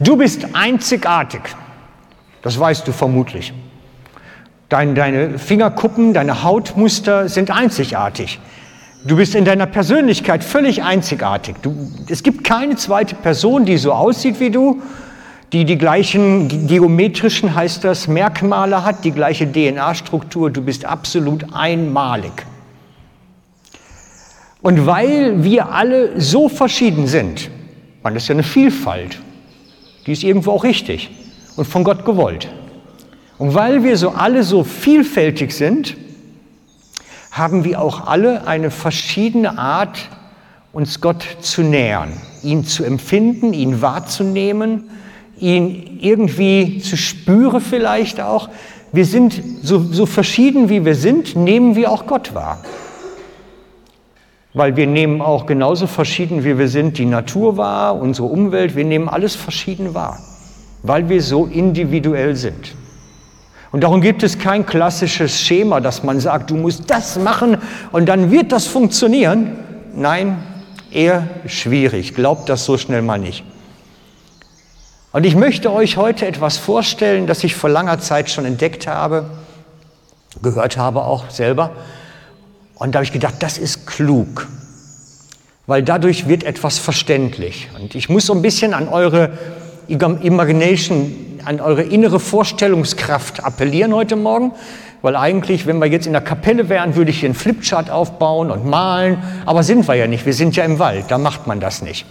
Du bist einzigartig. Das weißt du vermutlich. Dein, deine Fingerkuppen, deine Hautmuster sind einzigartig. Du bist in deiner Persönlichkeit völlig einzigartig. Du, es gibt keine zweite Person, die so aussieht wie du, die die gleichen geometrischen, heißt das, Merkmale hat, die gleiche DNA-Struktur. Du bist absolut einmalig. Und weil wir alle so verschieden sind, man ist ja eine Vielfalt, die ist irgendwo auch richtig und von Gott gewollt. Und weil wir so alle so vielfältig sind, haben wir auch alle eine verschiedene Art, uns Gott zu nähern, ihn zu empfinden, ihn wahrzunehmen, ihn irgendwie zu spüren vielleicht auch. Wir sind so, so verschieden wie wir sind, nehmen wir auch Gott wahr. Weil wir nehmen auch genauso verschieden wie wir sind die Natur wahr, unsere Umwelt, wir nehmen alles verschieden wahr, weil wir so individuell sind. Und darum gibt es kein klassisches Schema, dass man sagt, du musst das machen und dann wird das funktionieren. Nein, eher schwierig. Glaubt das so schnell mal nicht. Und ich möchte euch heute etwas vorstellen, das ich vor langer Zeit schon entdeckt habe, gehört habe auch selber. Und da habe ich gedacht, das ist klug, weil dadurch wird etwas verständlich. Und ich muss so ein bisschen an eure Imagination, an eure innere Vorstellungskraft appellieren heute Morgen, weil eigentlich, wenn wir jetzt in der Kapelle wären, würde ich hier einen Flipchart aufbauen und malen, aber sind wir ja nicht, wir sind ja im Wald, da macht man das nicht.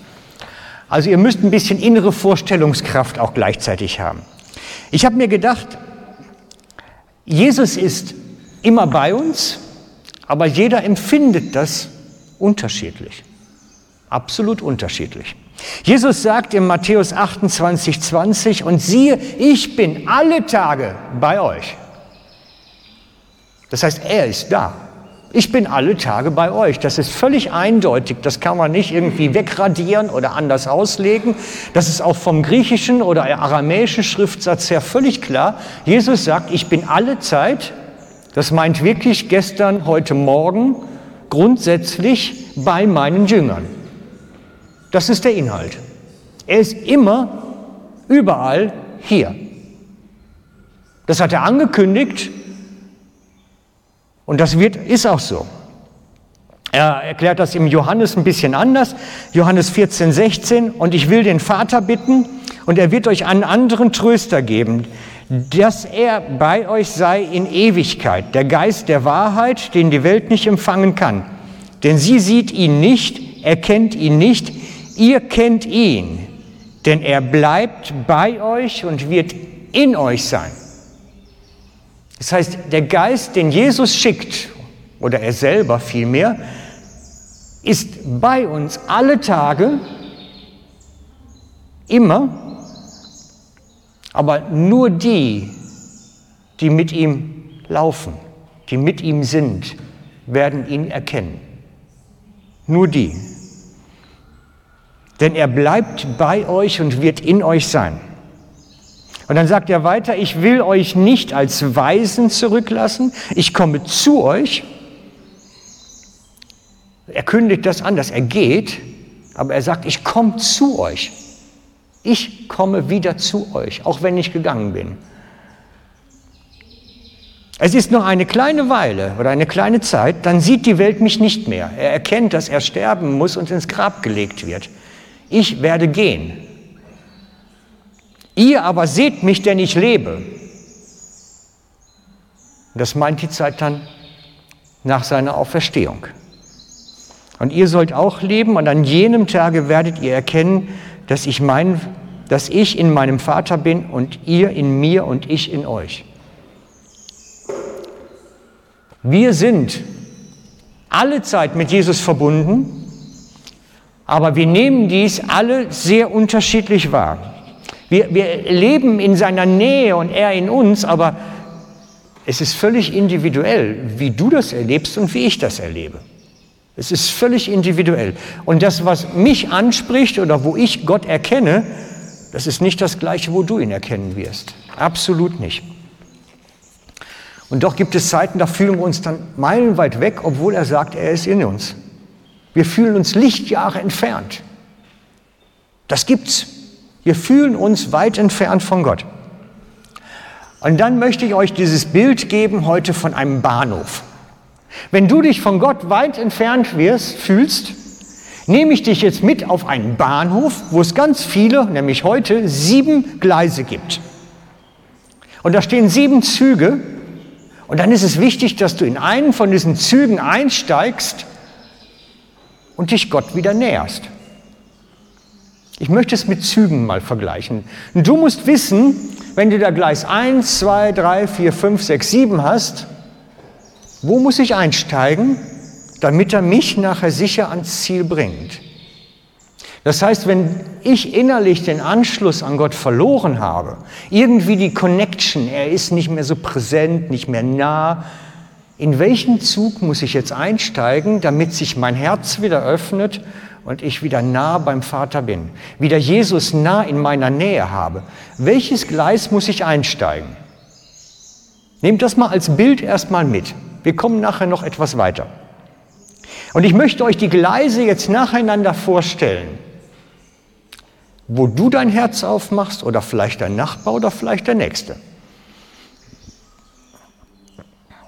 Also ihr müsst ein bisschen innere Vorstellungskraft auch gleichzeitig haben. Ich habe mir gedacht, Jesus ist immer bei uns, aber jeder empfindet das unterschiedlich. Absolut unterschiedlich. Jesus sagt in Matthäus 28, 20, und siehe, ich bin alle Tage bei euch. Das heißt, er ist da. Ich bin alle Tage bei euch. Das ist völlig eindeutig. Das kann man nicht irgendwie wegradieren oder anders auslegen. Das ist auch vom griechischen oder aramäischen Schriftsatz her völlig klar. Jesus sagt, ich bin alle Zeit das meint wirklich gestern, heute Morgen, grundsätzlich bei meinen Jüngern. Das ist der Inhalt. Er ist immer, überall hier. Das hat er angekündigt und das wird, ist auch so. Er erklärt das im Johannes ein bisschen anders. Johannes 14, 16. Und ich will den Vater bitten und er wird euch einen anderen Tröster geben, dass er bei euch sei in Ewigkeit, der Geist der Wahrheit, den die Welt nicht empfangen kann. Denn sie sieht ihn nicht, erkennt ihn nicht, ihr kennt ihn, denn er bleibt bei euch und wird in euch sein. Das heißt, der Geist, den Jesus schickt, oder er selber vielmehr, ist bei uns alle Tage, immer aber nur die, die mit ihm laufen, die mit ihm sind, werden ihn erkennen. Nur die. Denn er bleibt bei euch und wird in euch sein. Und dann sagt er weiter, ich will euch nicht als Weisen zurücklassen, ich komme zu euch. Er kündigt das an, dass er geht, aber er sagt, ich komme zu euch. Ich komme wieder zu euch, auch wenn ich gegangen bin. Es ist noch eine kleine Weile oder eine kleine Zeit, dann sieht die Welt mich nicht mehr. Er erkennt, dass er sterben muss und ins Grab gelegt wird. Ich werde gehen. Ihr aber seht mich, denn ich lebe. Das meint die Zeit dann nach seiner Auferstehung. Und ihr sollt auch leben und an jenem Tage werdet ihr erkennen, dass ich, mein, dass ich in meinem Vater bin und ihr in mir und ich in euch. Wir sind alle Zeit mit Jesus verbunden, aber wir nehmen dies alle sehr unterschiedlich wahr. Wir, wir leben in seiner Nähe und er in uns, aber es ist völlig individuell, wie du das erlebst und wie ich das erlebe. Es ist völlig individuell. Und das, was mich anspricht oder wo ich Gott erkenne, das ist nicht das gleiche, wo du ihn erkennen wirst. Absolut nicht. Und doch gibt es Zeiten, da fühlen wir uns dann meilenweit weg, obwohl er sagt, er ist in uns. Wir fühlen uns Lichtjahre entfernt. Das gibt's. Wir fühlen uns weit entfernt von Gott. Und dann möchte ich euch dieses Bild geben heute von einem Bahnhof. Wenn du dich von Gott weit entfernt wirst, fühlst, nehme ich dich jetzt mit auf einen Bahnhof, wo es ganz viele, nämlich heute, sieben Gleise gibt. Und da stehen sieben Züge. Und dann ist es wichtig, dass du in einen von diesen Zügen einsteigst und dich Gott wieder näherst. Ich möchte es mit Zügen mal vergleichen. Und du musst wissen, wenn du da Gleis 1, 2, 3, 4, 5, 6, 7 hast, wo muss ich einsteigen, damit er mich nachher sicher ans Ziel bringt? Das heißt, wenn ich innerlich den Anschluss an Gott verloren habe, irgendwie die Connection, er ist nicht mehr so präsent, nicht mehr nah, in welchen Zug muss ich jetzt einsteigen, damit sich mein Herz wieder öffnet und ich wieder nah beim Vater bin, wieder Jesus nah in meiner Nähe habe? Welches Gleis muss ich einsteigen? Nehmt das mal als Bild erstmal mit. Wir kommen nachher noch etwas weiter. Und ich möchte euch die Gleise jetzt nacheinander vorstellen, wo du dein Herz aufmachst oder vielleicht dein Nachbar oder vielleicht der Nächste.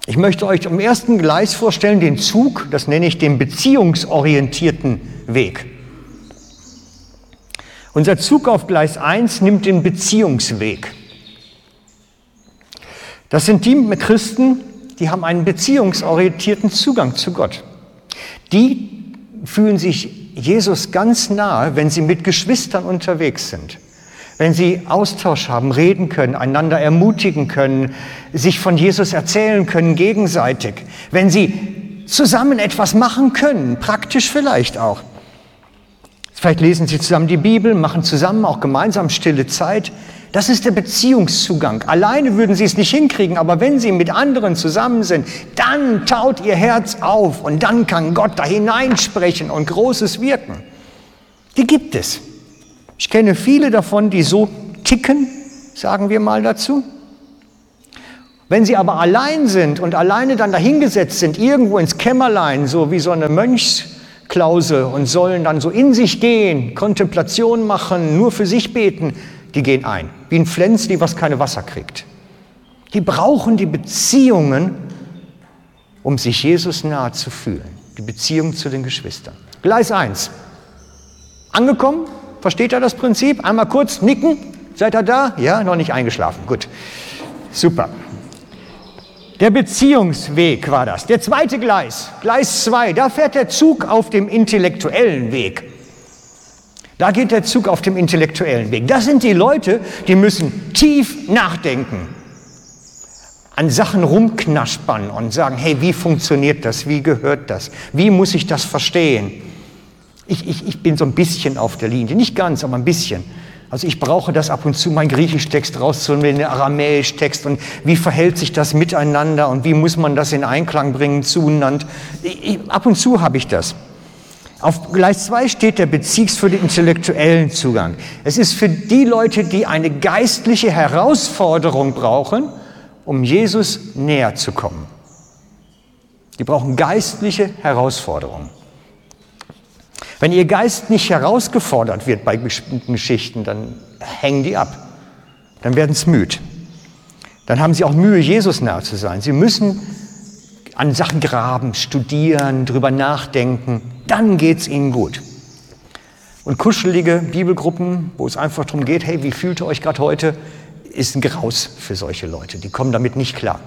Ich möchte euch am ersten Gleis vorstellen den Zug, das nenne ich den beziehungsorientierten Weg. Unser Zug auf Gleis 1 nimmt den Beziehungsweg. Das sind die Christen, die haben einen beziehungsorientierten Zugang zu Gott. Die fühlen sich Jesus ganz nahe, wenn sie mit Geschwistern unterwegs sind, wenn sie Austausch haben, reden können, einander ermutigen können, sich von Jesus erzählen können gegenseitig, wenn sie zusammen etwas machen können, praktisch vielleicht auch. Vielleicht lesen sie zusammen die Bibel, machen zusammen auch gemeinsam stille Zeit. Das ist der Beziehungszugang. Alleine würden sie es nicht hinkriegen, aber wenn sie mit anderen zusammen sind, dann taut ihr Herz auf und dann kann Gott da hineinsprechen und Großes wirken. Die gibt es. Ich kenne viele davon, die so ticken, sagen wir mal dazu. Wenn sie aber allein sind und alleine dann dahingesetzt sind, irgendwo ins Kämmerlein, so wie so eine Mönchsklause und sollen dann so in sich gehen, Kontemplation machen, nur für sich beten, die gehen ein. Wie ein Pflänzli, was keine Wasser kriegt. Die brauchen die Beziehungen, um sich Jesus nahe zu fühlen. Die Beziehung zu den Geschwistern. Gleis 1. Angekommen? Versteht ihr das Prinzip? Einmal kurz nicken. Seid ihr da? Ja, noch nicht eingeschlafen. Gut. Super. Der Beziehungsweg war das. Der zweite Gleis, Gleis 2, da fährt der Zug auf dem intellektuellen Weg. Da geht der Zug auf dem intellektuellen Weg. Das sind die Leute, die müssen tief nachdenken, an Sachen rumknaspern und sagen, hey, wie funktioniert das? Wie gehört das? Wie muss ich das verstehen? Ich, ich, ich bin so ein bisschen auf der Linie, nicht ganz, aber ein bisschen. Also ich brauche das ab und zu, meinen Griechisch-Text rauszuholen, den Aramäisch-Text und wie verhält sich das miteinander und wie muss man das in Einklang bringen zueinander. Ich, ab und zu habe ich das. Auf Gleis 2 steht der Beziegs für den intellektuellen Zugang. Es ist für die Leute, die eine geistliche Herausforderung brauchen, um Jesus näher zu kommen. Die brauchen geistliche Herausforderungen. Wenn ihr Geist nicht herausgefordert wird bei bestimmten Geschichten, dann hängen die ab. Dann werden sie müde. Dann haben sie auch Mühe, Jesus nahe zu sein. Sie müssen an Sachen graben, studieren, drüber nachdenken, dann geht es ihnen gut. Und kuschelige Bibelgruppen, wo es einfach darum geht, hey, wie fühlt ihr euch gerade heute, ist ein Graus für solche Leute. Die kommen damit nicht klar.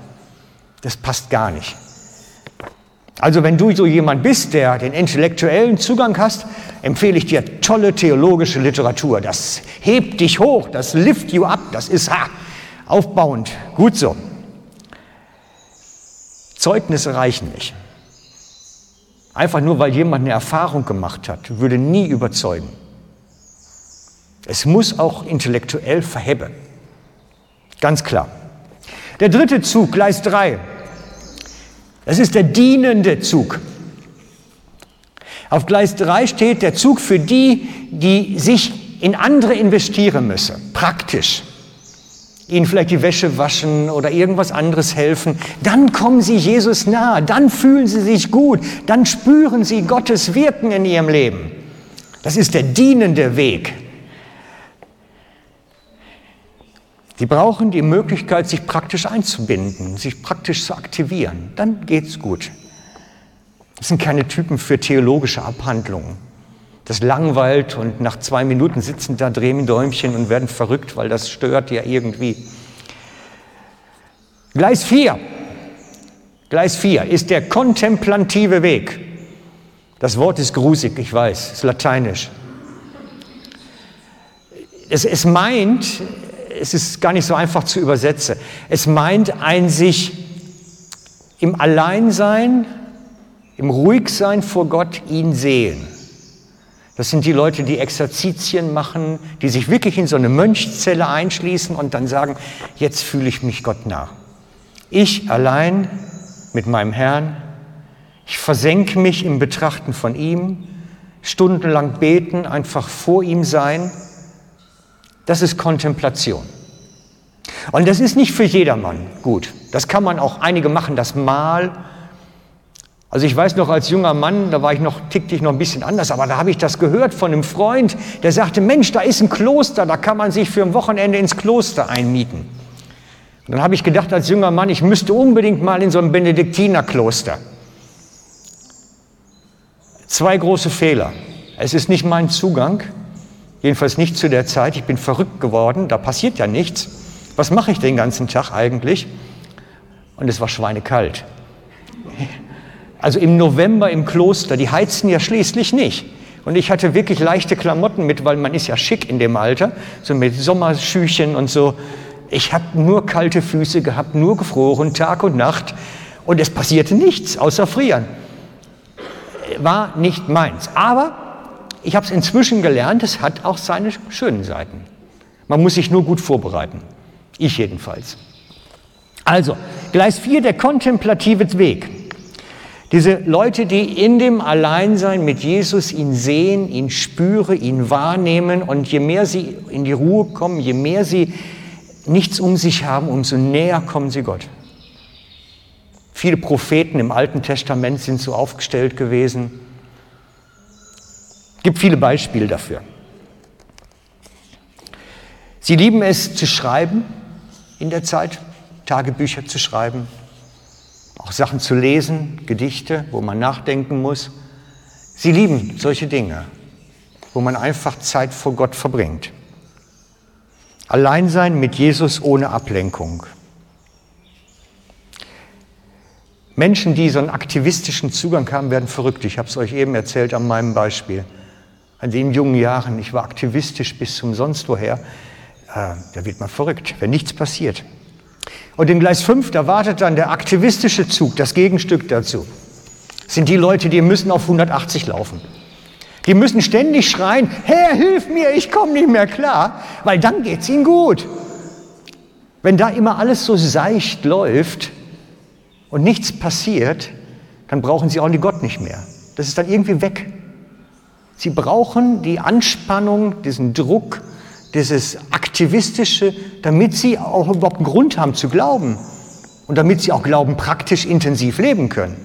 Das passt gar nicht. Also wenn du so jemand bist, der den intellektuellen Zugang hast, empfehle ich dir tolle theologische Literatur. Das hebt dich hoch, das lift you up, das ist ha, aufbauend. Gut so. Zeugnisse reichen nicht. Einfach nur, weil jemand eine Erfahrung gemacht hat, würde nie überzeugen. Es muss auch intellektuell verhebben. Ganz klar. Der dritte Zug, Gleis 3, das ist der dienende Zug. Auf Gleis 3 steht der Zug für die, die sich in andere investieren müssen, praktisch ihnen vielleicht die Wäsche waschen oder irgendwas anderes helfen, dann kommen sie Jesus nahe, dann fühlen sie sich gut, dann spüren sie Gottes Wirken in ihrem Leben. Das ist der dienende Weg. Die brauchen die Möglichkeit, sich praktisch einzubinden, sich praktisch zu aktivieren. Dann geht's gut. Das sind keine Typen für theologische Abhandlungen. Das langweilt und nach zwei Minuten sitzen da, drehen Däumchen und werden verrückt, weil das stört ja irgendwie. Gleis 4. Gleis 4 ist der kontemplative Weg. Das Wort ist grusig, ich weiß, ist lateinisch. Es, es meint, es ist gar nicht so einfach zu übersetzen, es meint ein sich im Alleinsein, im Ruhigsein vor Gott ihn sehen. Das sind die Leute, die Exerzitien machen, die sich wirklich in so eine Mönchzelle einschließen und dann sagen, jetzt fühle ich mich Gott nah. Ich allein mit meinem Herrn, ich versenke mich im Betrachten von ihm, stundenlang beten, einfach vor ihm sein. Das ist Kontemplation. Und das ist nicht für jedermann gut. Das kann man auch, einige machen das mal, also ich weiß noch als junger Mann, da war ich noch, tickte ich noch ein bisschen anders, aber da habe ich das gehört von einem Freund, der sagte, Mensch, da ist ein Kloster, da kann man sich für ein Wochenende ins Kloster einmieten. Und dann habe ich gedacht als junger Mann, ich müsste unbedingt mal in so ein Benediktinerkloster. Zwei große Fehler. Es ist nicht mein Zugang, jedenfalls nicht zu der Zeit. Ich bin verrückt geworden, da passiert ja nichts. Was mache ich den ganzen Tag eigentlich? Und es war schweinekalt. Also im November im Kloster, die heizen ja schließlich nicht. Und ich hatte wirklich leichte Klamotten mit, weil man ist ja schick in dem Alter, so mit Sommerschüchen und so. Ich habe nur kalte Füße gehabt, nur gefroren, Tag und Nacht. Und es passierte nichts, außer frieren. War nicht meins. Aber ich habe es inzwischen gelernt, es hat auch seine schönen Seiten. Man muss sich nur gut vorbereiten. Ich jedenfalls. Also, Gleis 4, der kontemplative Weg. Diese Leute, die in dem Alleinsein mit Jesus ihn sehen, ihn spüren, ihn wahrnehmen und je mehr sie in die Ruhe kommen, je mehr sie nichts um sich haben, umso näher kommen sie Gott. Viele Propheten im Alten Testament sind so aufgestellt gewesen. Es gibt viele Beispiele dafür. Sie lieben es zu schreiben in der Zeit, Tagebücher zu schreiben, auch Sachen zu lesen, Gedichte, wo man nachdenken muss. Sie lieben solche Dinge, wo man einfach Zeit vor Gott verbringt. Alleinsein mit Jesus ohne Ablenkung. Menschen, die so einen aktivistischen Zugang haben, werden verrückt. Ich habe es euch eben erzählt an meinem Beispiel. An den jungen Jahren, ich war aktivistisch bis zum sonst woher, äh, da wird man verrückt, wenn nichts passiert. Und in Gleis 5, da wartet dann der aktivistische Zug, das Gegenstück dazu. Sind die Leute, die müssen auf 180 laufen. Die müssen ständig schreien, Herr, hilf mir, ich komme nicht mehr klar, weil dann geht es ihnen gut. Wenn da immer alles so seicht läuft und nichts passiert, dann brauchen sie auch die Gott nicht mehr. Das ist dann irgendwie weg. Sie brauchen die Anspannung, diesen Druck, dieses Aktivistische, damit sie auch überhaupt einen Grund haben zu glauben und damit sie auch Glauben praktisch intensiv leben können.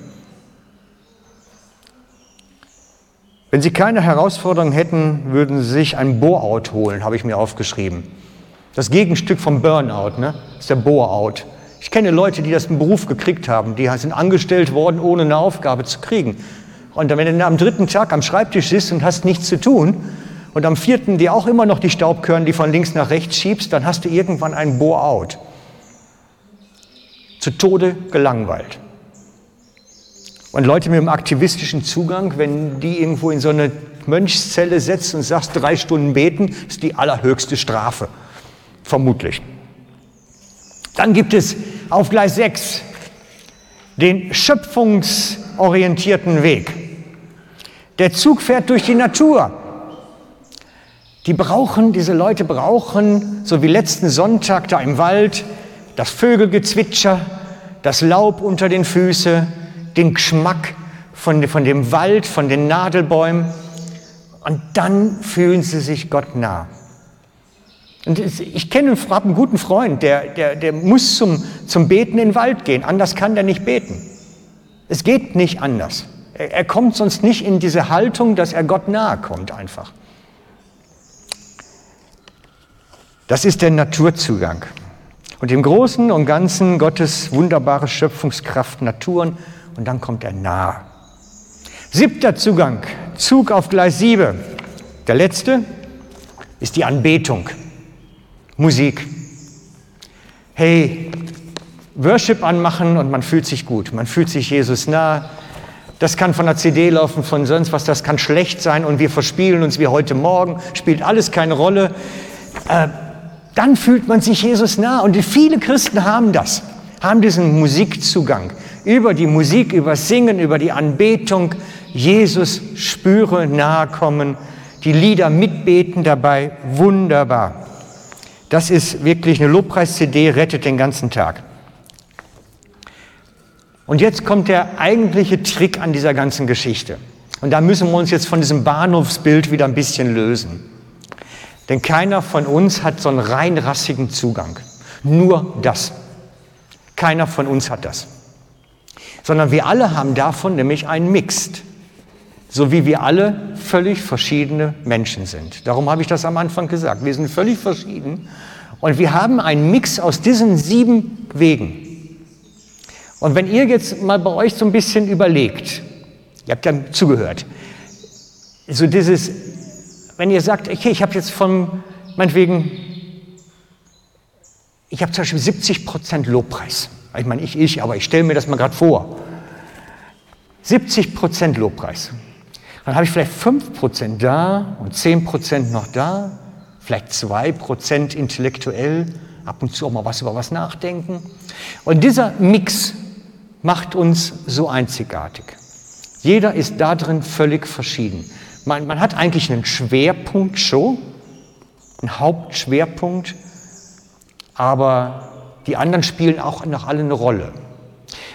Wenn Sie keine Herausforderung hätten, würden Sie sich ein Bore-out holen, habe ich mir aufgeschrieben. Das Gegenstück vom Burnout ne, ist der Bore-out. Ich kenne Leute, die das im Beruf gekriegt haben, die sind angestellt worden, ohne eine Aufgabe zu kriegen. Und wenn du am dritten Tag am Schreibtisch sitzt und hast nichts zu tun, und am vierten dir auch immer noch die Staubkörner, die von links nach rechts schiebst, dann hast du irgendwann ein Bore-out. Zu Tode gelangweilt. Und Leute mit einem aktivistischen Zugang, wenn die irgendwo in so eine Mönchszelle setzen und sagst, drei Stunden beten, ist die allerhöchste Strafe. Vermutlich. Dann gibt es auf Gleis 6 den schöpfungsorientierten Weg. Der Zug fährt durch die Natur. Die brauchen, diese Leute brauchen, so wie letzten Sonntag da im Wald, das Vögelgezwitscher, das Laub unter den Füßen, den Geschmack von, von dem Wald, von den Nadelbäumen. Und dann fühlen sie sich Gott nah. Und ich kenne einen guten Freund, der, der, der muss zum, zum Beten in den Wald gehen, anders kann der nicht beten. Es geht nicht anders. Er, er kommt sonst nicht in diese Haltung, dass er Gott nahe kommt einfach. Das ist der Naturzugang. Und im Großen und Ganzen Gottes wunderbare Schöpfungskraft Naturen und dann kommt er nahe. Siebter Zugang, Zug auf Gleis 7. Der letzte ist die Anbetung, Musik. Hey, Worship anmachen und man fühlt sich gut, man fühlt sich Jesus nah. Das kann von der CD laufen, von sonst was, das kann schlecht sein und wir verspielen uns wie heute Morgen, spielt alles keine Rolle. Äh, dann fühlt man sich Jesus nah und viele Christen haben das, haben diesen Musikzugang. Über die Musik, über Singen, über die Anbetung, Jesus spüre, nahe kommen, die Lieder mitbeten dabei, wunderbar. Das ist wirklich eine Lobpreis-CD, rettet den ganzen Tag. Und jetzt kommt der eigentliche Trick an dieser ganzen Geschichte. Und da müssen wir uns jetzt von diesem Bahnhofsbild wieder ein bisschen lösen. Denn keiner von uns hat so einen reinrassigen Zugang. Nur das. Keiner von uns hat das. Sondern wir alle haben davon nämlich einen Mixed. So wie wir alle völlig verschiedene Menschen sind. Darum habe ich das am Anfang gesagt. Wir sind völlig verschieden. Und wir haben einen Mix aus diesen sieben Wegen. Und wenn ihr jetzt mal bei euch so ein bisschen überlegt, ihr habt ja zugehört, so dieses, wenn ihr sagt, okay, ich habe jetzt von, meinetwegen, ich habe zum Beispiel 70 Prozent Lobpreis. Ich meine, ich, ich, aber ich stelle mir das mal gerade vor. 70 Prozent Lobpreis. Dann habe ich vielleicht 5 Prozent da und 10 Prozent noch da, vielleicht 2 Prozent intellektuell, ab und zu auch mal was über was nachdenken. Und dieser Mix macht uns so einzigartig. Jeder ist da drin völlig verschieden. Man, man hat eigentlich einen Schwerpunkt schon, einen Hauptschwerpunkt, aber die anderen spielen auch noch alle eine Rolle.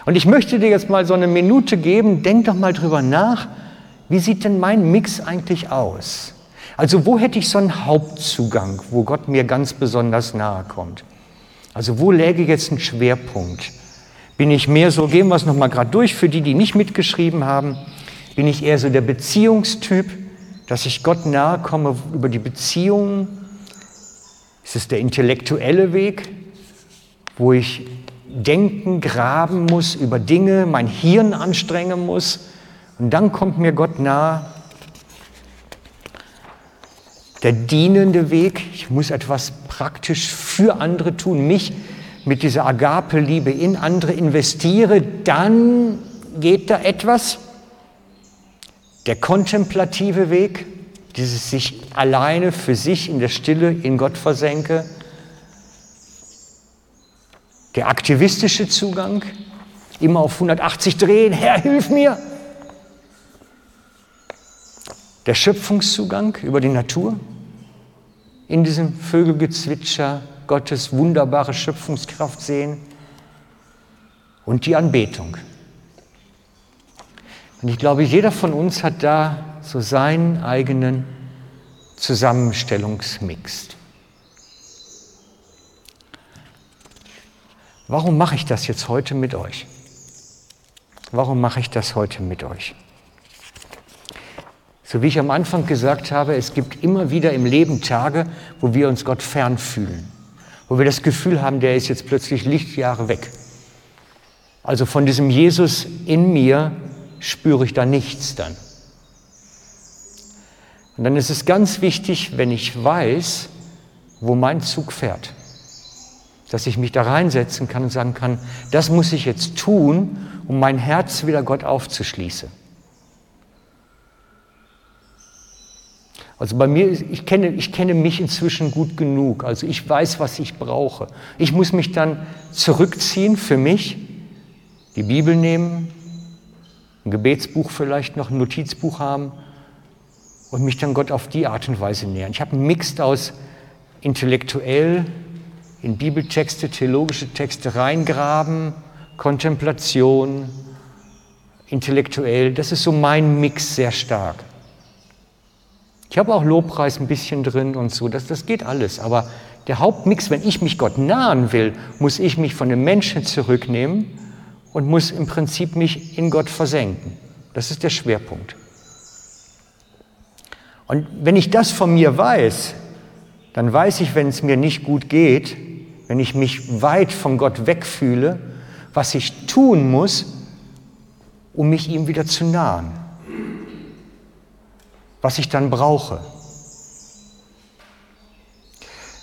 Und ich möchte dir jetzt mal so eine Minute geben, denk doch mal drüber nach, wie sieht denn mein Mix eigentlich aus? Also wo hätte ich so einen Hauptzugang, wo Gott mir ganz besonders nahe kommt? Also wo läge jetzt ein Schwerpunkt? Bin ich mehr so, gehen wir es nochmal gerade durch, für die, die nicht mitgeschrieben haben, bin ich eher so der Beziehungstyp, dass ich Gott nahe komme über die Beziehungen? Ist es der intellektuelle Weg, wo ich denken, graben muss über Dinge, mein Hirn anstrengen muss und dann kommt mir Gott nahe? Der dienende Weg, ich muss etwas praktisch für andere tun, mich mit dieser Agape-Liebe in andere investiere, dann geht da etwas. Der kontemplative Weg, dieses sich alleine für sich in der Stille in Gott versenke. Der aktivistische Zugang, immer auf 180 drehen, Herr, hilf mir. Der Schöpfungszugang über die Natur, in diesem Vögelgezwitscher, Gottes wunderbare Schöpfungskraft sehen und die Anbetung. Und ich glaube, jeder von uns hat da so seinen eigenen Zusammenstellungsmix. Warum mache ich das jetzt heute mit euch? Warum mache ich das heute mit euch? So wie ich am Anfang gesagt habe, es gibt immer wieder im Leben Tage, wo wir uns Gott fern fühlen wo wir das Gefühl haben, der ist jetzt plötzlich Lichtjahre weg. Also von diesem Jesus in mir spüre ich da nichts dann. Und dann ist es ganz wichtig, wenn ich weiß, wo mein Zug fährt, dass ich mich da reinsetzen kann und sagen kann, das muss ich jetzt tun, um mein Herz wieder Gott aufzuschließen. Also bei mir, ich kenne, ich kenne mich inzwischen gut genug. Also ich weiß, was ich brauche. Ich muss mich dann zurückziehen für mich, die Bibel nehmen, ein Gebetsbuch vielleicht noch, ein Notizbuch haben und mich dann Gott auf die Art und Weise nähern. Ich habe einen Mix aus intellektuell in Bibeltexte, theologische Texte reingraben, Kontemplation, intellektuell. Das ist so mein Mix sehr stark. Ich habe auch Lobpreis ein bisschen drin und so, das, das geht alles. Aber der Hauptmix, wenn ich mich Gott nahen will, muss ich mich von den Menschen zurücknehmen und muss im Prinzip mich in Gott versenken. Das ist der Schwerpunkt. Und wenn ich das von mir weiß, dann weiß ich, wenn es mir nicht gut geht, wenn ich mich weit von Gott wegfühle, was ich tun muss, um mich ihm wieder zu nahen. Was ich dann brauche.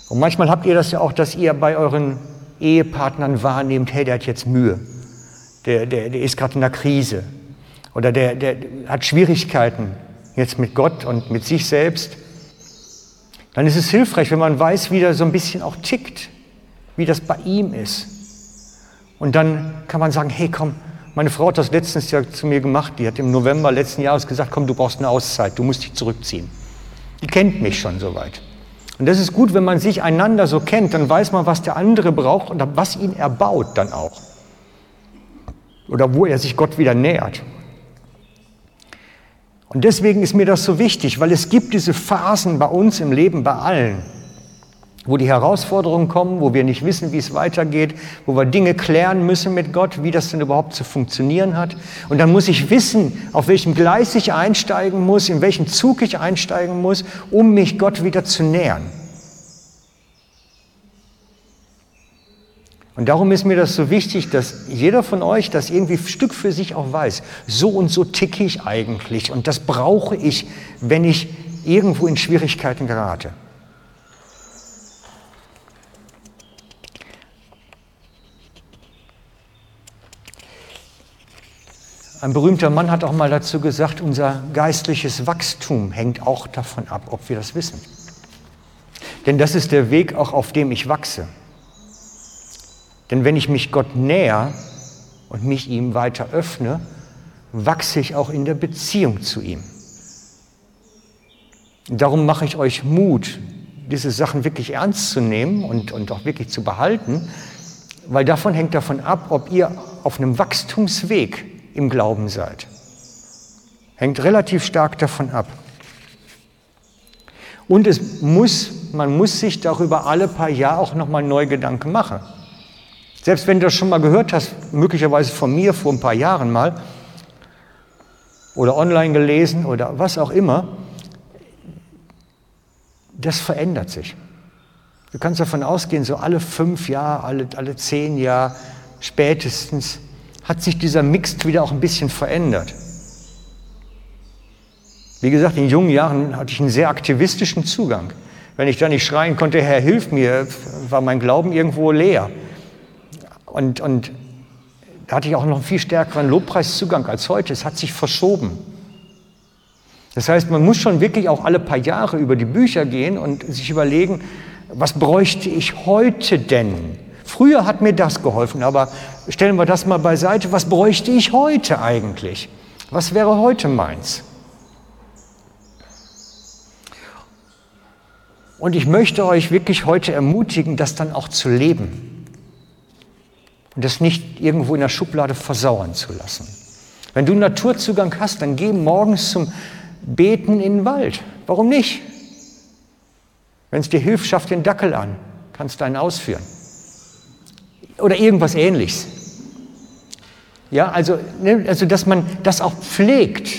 Und manchmal habt ihr das ja auch, dass ihr bei euren Ehepartnern wahrnehmt, hey, der hat jetzt Mühe, der, der, der ist gerade in einer Krise oder der, der hat Schwierigkeiten jetzt mit Gott und mit sich selbst. Dann ist es hilfreich, wenn man weiß, wie der so ein bisschen auch tickt, wie das bei ihm ist. Und dann kann man sagen, hey komm, meine Frau hat das letztens ja zu mir gemacht, die hat im November letzten Jahres gesagt, komm, du brauchst eine Auszeit, du musst dich zurückziehen. Die kennt mich schon soweit. Und das ist gut, wenn man sich einander so kennt, dann weiß man, was der andere braucht und was ihn erbaut dann auch. Oder wo er sich Gott wieder nähert. Und deswegen ist mir das so wichtig, weil es gibt diese Phasen bei uns im Leben, bei allen, wo die Herausforderungen kommen, wo wir nicht wissen, wie es weitergeht, wo wir Dinge klären müssen mit Gott, wie das denn überhaupt zu funktionieren hat. Und dann muss ich wissen, auf welchem Gleis ich einsteigen muss, in welchen Zug ich einsteigen muss, um mich Gott wieder zu nähern. Und darum ist mir das so wichtig, dass jeder von euch das irgendwie Stück für sich auch weiß. So und so ticke ich eigentlich und das brauche ich, wenn ich irgendwo in Schwierigkeiten gerate. Ein berühmter Mann hat auch mal dazu gesagt, unser geistliches Wachstum hängt auch davon ab, ob wir das wissen. Denn das ist der Weg auch, auf dem ich wachse. Denn wenn ich mich Gott näher und mich ihm weiter öffne, wachse ich auch in der Beziehung zu ihm. Darum mache ich euch Mut, diese Sachen wirklich ernst zu nehmen und, und auch wirklich zu behalten, weil davon hängt davon ab, ob ihr auf einem Wachstumsweg im Glauben seid. Hängt relativ stark davon ab. Und es muss, man muss sich darüber alle paar Jahre auch nochmal neu Gedanken machen. Selbst wenn du das schon mal gehört hast, möglicherweise von mir vor ein paar Jahren mal, oder online gelesen oder was auch immer, das verändert sich. Du kannst davon ausgehen, so alle fünf Jahre, alle, alle zehn Jahre spätestens hat sich dieser Mix wieder auch ein bisschen verändert. Wie gesagt, in jungen Jahren hatte ich einen sehr aktivistischen Zugang. Wenn ich da nicht schreien konnte, Herr, hilf mir, war mein Glauben irgendwo leer. Und, und da hatte ich auch noch einen viel stärkeren Lobpreiszugang als heute. Es hat sich verschoben. Das heißt, man muss schon wirklich auch alle paar Jahre über die Bücher gehen und sich überlegen, was bräuchte ich heute denn? Früher hat mir das geholfen, aber stellen wir das mal beiseite. Was bräuchte ich heute eigentlich? Was wäre heute meins? Und ich möchte euch wirklich heute ermutigen, das dann auch zu leben und das nicht irgendwo in der Schublade versauern zu lassen. Wenn du Naturzugang hast, dann geh morgens zum Beten in den Wald. Warum nicht? Wenn es dir hilft, schaff den Dackel an, kannst einen ausführen. Oder irgendwas ähnliches. Ja, also, ne, also, dass man das auch pflegt.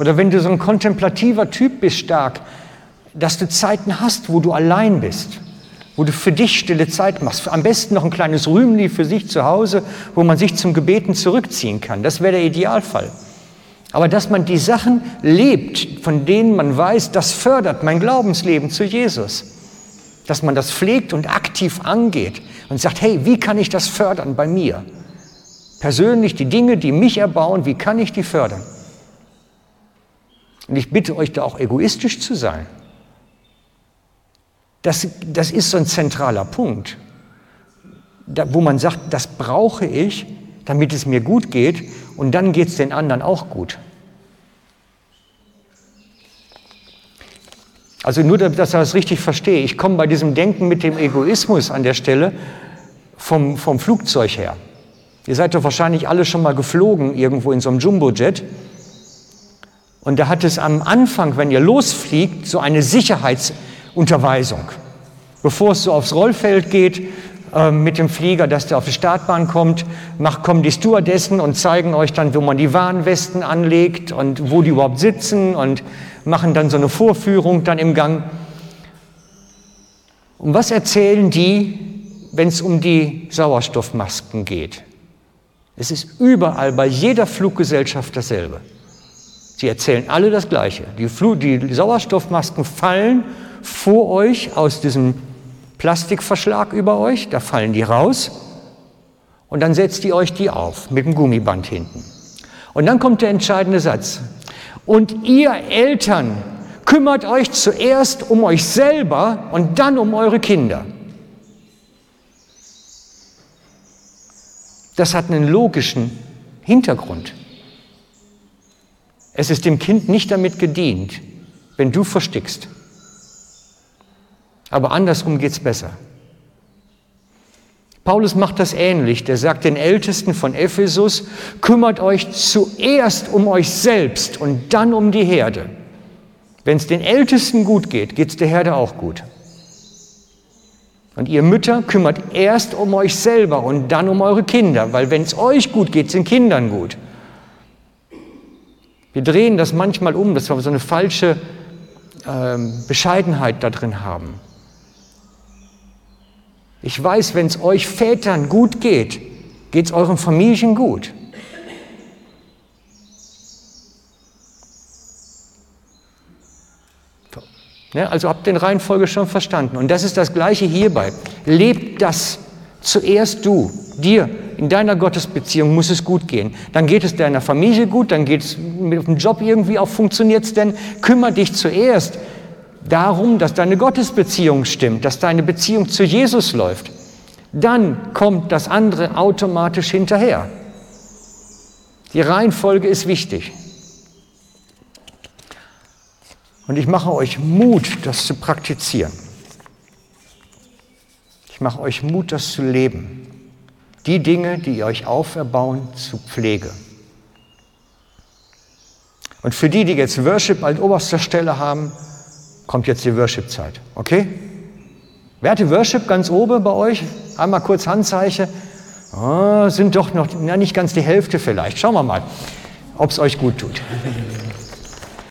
Oder wenn du so ein kontemplativer Typ bist, stark, dass du Zeiten hast, wo du allein bist wo du für dich stille Zeit machst. Am besten noch ein kleines Rühmli für sich zu Hause, wo man sich zum Gebeten zurückziehen kann. Das wäre der Idealfall. Aber dass man die Sachen lebt, von denen man weiß, das fördert mein Glaubensleben zu Jesus. Dass man das pflegt und aktiv angeht und sagt, hey, wie kann ich das fördern bei mir? Persönlich die Dinge, die mich erbauen, wie kann ich die fördern? Und ich bitte euch da auch egoistisch zu sein. Das, das ist so ein zentraler Punkt, da, wo man sagt, das brauche ich, damit es mir gut geht und dann geht es den anderen auch gut. Also nur, dass ich das richtig verstehe. Ich komme bei diesem Denken mit dem Egoismus an der Stelle vom, vom Flugzeug her. Ihr seid doch wahrscheinlich alle schon mal geflogen irgendwo in so einem Jumbojet. Und da hat es am Anfang, wenn ihr losfliegt, so eine Sicherheits- Unterweisung. Bevor es so aufs Rollfeld geht äh, mit dem Flieger, dass der auf die Startbahn kommt, macht, kommen die Stewardessen und zeigen euch dann, wo man die Warnwesten anlegt und wo die überhaupt sitzen und machen dann so eine Vorführung dann im Gang. Und was erzählen die, wenn es um die Sauerstoffmasken geht? Es ist überall bei jeder Fluggesellschaft dasselbe. Sie erzählen alle das Gleiche. Die, Fl die Sauerstoffmasken fallen vor euch aus diesem Plastikverschlag über euch, da fallen die raus und dann setzt ihr euch die auf mit dem Gummiband hinten. Und dann kommt der entscheidende Satz. Und ihr Eltern kümmert euch zuerst um euch selber und dann um eure Kinder. Das hat einen logischen Hintergrund. Es ist dem Kind nicht damit gedient, wenn du verstickst. Aber andersrum geht es besser. Paulus macht das ähnlich. Der sagt den Ältesten von Ephesus, kümmert euch zuerst um euch selbst und dann um die Herde. Wenn es den Ältesten gut geht, geht es der Herde auch gut. Und ihr Mütter kümmert erst um euch selber und dann um eure Kinder, weil wenn es euch gut geht, sind Kindern gut. Wir drehen das manchmal um, dass wir so eine falsche ähm, Bescheidenheit da drin haben. Ich weiß, wenn es euch Vätern gut geht, geht es euren Familien gut. Ja, also habt den Reihenfolge schon verstanden. Und das ist das Gleiche hierbei. Lebt das zuerst du, dir, in deiner Gottesbeziehung muss es gut gehen. Dann geht es deiner Familie gut, dann geht es mit dem Job irgendwie auch, funktioniert es denn? Kümmer dich zuerst darum, dass deine Gottesbeziehung stimmt, dass deine Beziehung zu Jesus läuft. Dann kommt das andere automatisch hinterher. Die Reihenfolge ist wichtig. Und ich mache euch Mut, das zu praktizieren. Ich mache euch Mut, das zu leben. Die Dinge, die ihr euch auferbauen, zu Pflege. Und für die, die jetzt Worship als oberster Stelle haben, kommt jetzt die Worship-Zeit. Okay? Wer hatte Worship ganz oben bei euch? Einmal kurz Handzeichen. Oh, sind doch noch na, nicht ganz die Hälfte vielleicht. Schauen wir mal, ob es euch gut tut.